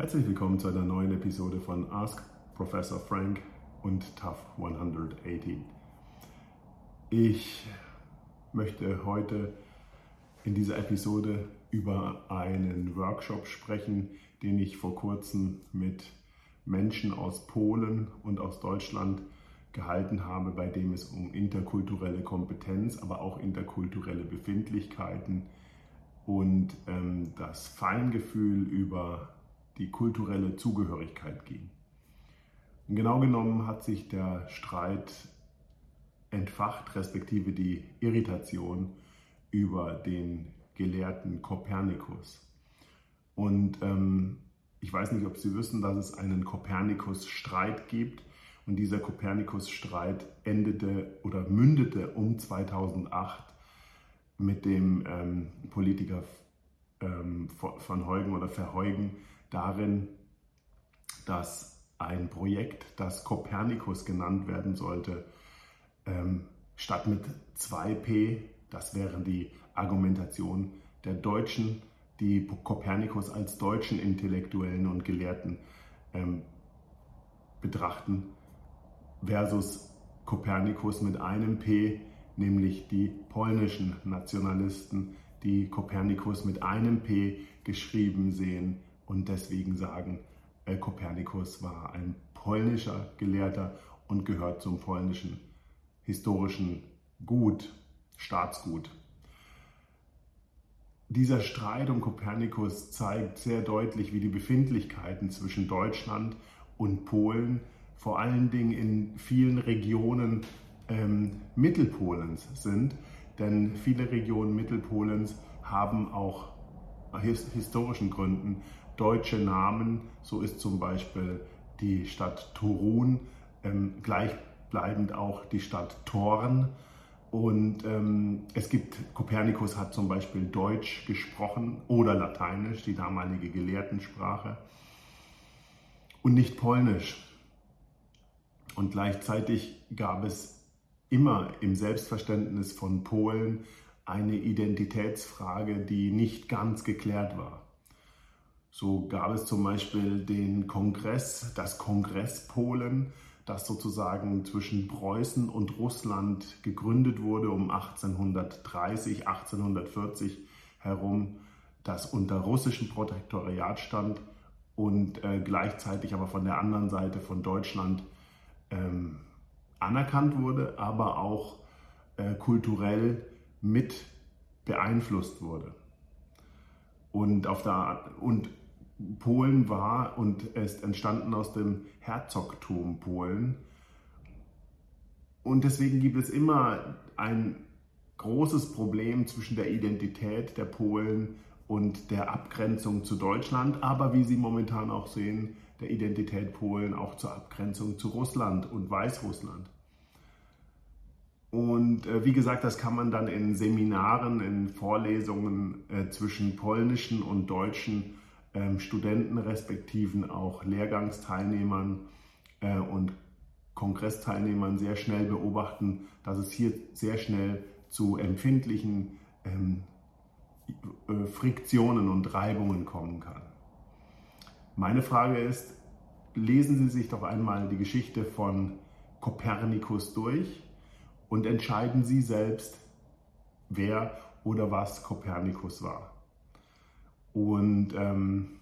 Herzlich willkommen zu einer neuen Episode von Ask Professor Frank und Tough 180. Ich möchte heute in dieser Episode über einen Workshop sprechen, den ich vor kurzem mit Menschen aus Polen und aus Deutschland gehalten habe, bei dem es um interkulturelle Kompetenz, aber auch interkulturelle Befindlichkeiten und ähm, das Feingefühl über die kulturelle Zugehörigkeit ging. Und genau genommen hat sich der Streit entfacht, respektive die Irritation über den Gelehrten Kopernikus. Und ähm, ich weiß nicht, ob Sie wissen, dass es einen Kopernikus-Streit gibt. Und dieser Kopernikus-Streit endete oder mündete um 2008 mit dem ähm, Politiker ähm, von Heugen oder Verheugen darin, dass ein Projekt, das Kopernikus genannt werden sollte, ähm, statt mit 2p, das wäre die Argumentation der Deutschen, die Kopernikus als deutschen Intellektuellen und Gelehrten ähm, betrachten, versus Kopernikus mit einem P, nämlich die polnischen Nationalisten, die Kopernikus mit einem P geschrieben sehen und deswegen sagen, äh, Kopernikus war ein polnischer Gelehrter und gehört zum polnischen historischen Gut, Staatsgut. Dieser Streit um Kopernikus zeigt sehr deutlich, wie die Befindlichkeiten zwischen Deutschland und Polen vor allen Dingen in vielen Regionen ähm, Mittelpolens sind. Denn viele Regionen Mittelpolens haben auch his historischen Gründen deutsche Namen. So ist zum Beispiel die Stadt Turun, ähm, gleichbleibend auch die Stadt Thorn. Und ähm, es gibt, Kopernikus hat zum Beispiel Deutsch gesprochen oder Lateinisch, die damalige Gelehrtensprache, und nicht Polnisch. Und gleichzeitig gab es immer im Selbstverständnis von Polen eine Identitätsfrage, die nicht ganz geklärt war. So gab es zum Beispiel den Kongress, das Kongress Polen, das sozusagen zwischen Preußen und Russland gegründet wurde um 1830, 1840 herum, das unter russischem Protektoriat stand und äh, gleichzeitig aber von der anderen Seite von Deutschland ähm, anerkannt wurde, aber auch äh, kulturell mit beeinflusst wurde. Und, auf der, und Polen war und ist entstanden aus dem Herzogtum Polen. Und deswegen gibt es immer ein großes Problem zwischen der Identität der Polen und der Abgrenzung zu Deutschland, aber wie Sie momentan auch sehen, der Identität Polen auch zur Abgrenzung zu Russland und Weißrussland. Und äh, wie gesagt, das kann man dann in Seminaren, in Vorlesungen äh, zwischen polnischen und deutschen ähm, Studenten, respektiven auch Lehrgangsteilnehmern äh, und Kongressteilnehmern sehr schnell beobachten, dass es hier sehr schnell zu empfindlichen ähm, äh, Friktionen und Reibungen kommen kann. Meine Frage ist, lesen Sie sich doch einmal die Geschichte von Kopernikus durch und entscheiden Sie selbst, wer oder was Kopernikus war. Und ähm,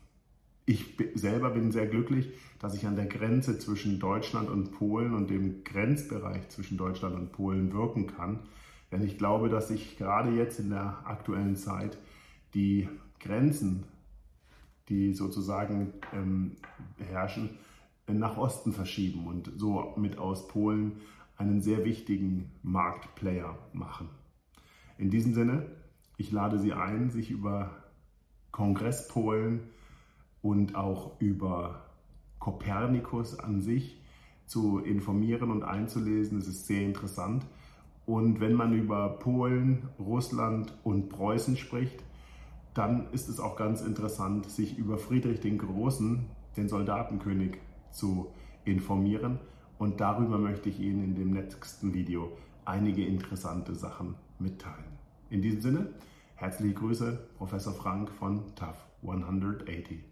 ich selber bin sehr glücklich, dass ich an der Grenze zwischen Deutschland und Polen und dem Grenzbereich zwischen Deutschland und Polen wirken kann. Denn ich glaube, dass sich gerade jetzt in der aktuellen Zeit die Grenzen, die sozusagen ähm, herrschen, nach Osten verschieben und so mit aus Polen einen sehr wichtigen Marktplayer machen. In diesem Sinne, ich lade Sie ein, sich über Kongress Polen und auch über Kopernikus an sich zu informieren und einzulesen. Es ist sehr interessant. Und wenn man über Polen, Russland und Preußen spricht, dann ist es auch ganz interessant, sich über Friedrich den Großen, den Soldatenkönig, zu informieren. Und darüber möchte ich Ihnen in dem nächsten Video einige interessante Sachen mitteilen. In diesem Sinne, Herzliche Grüße, Professor Frank von TAF 180.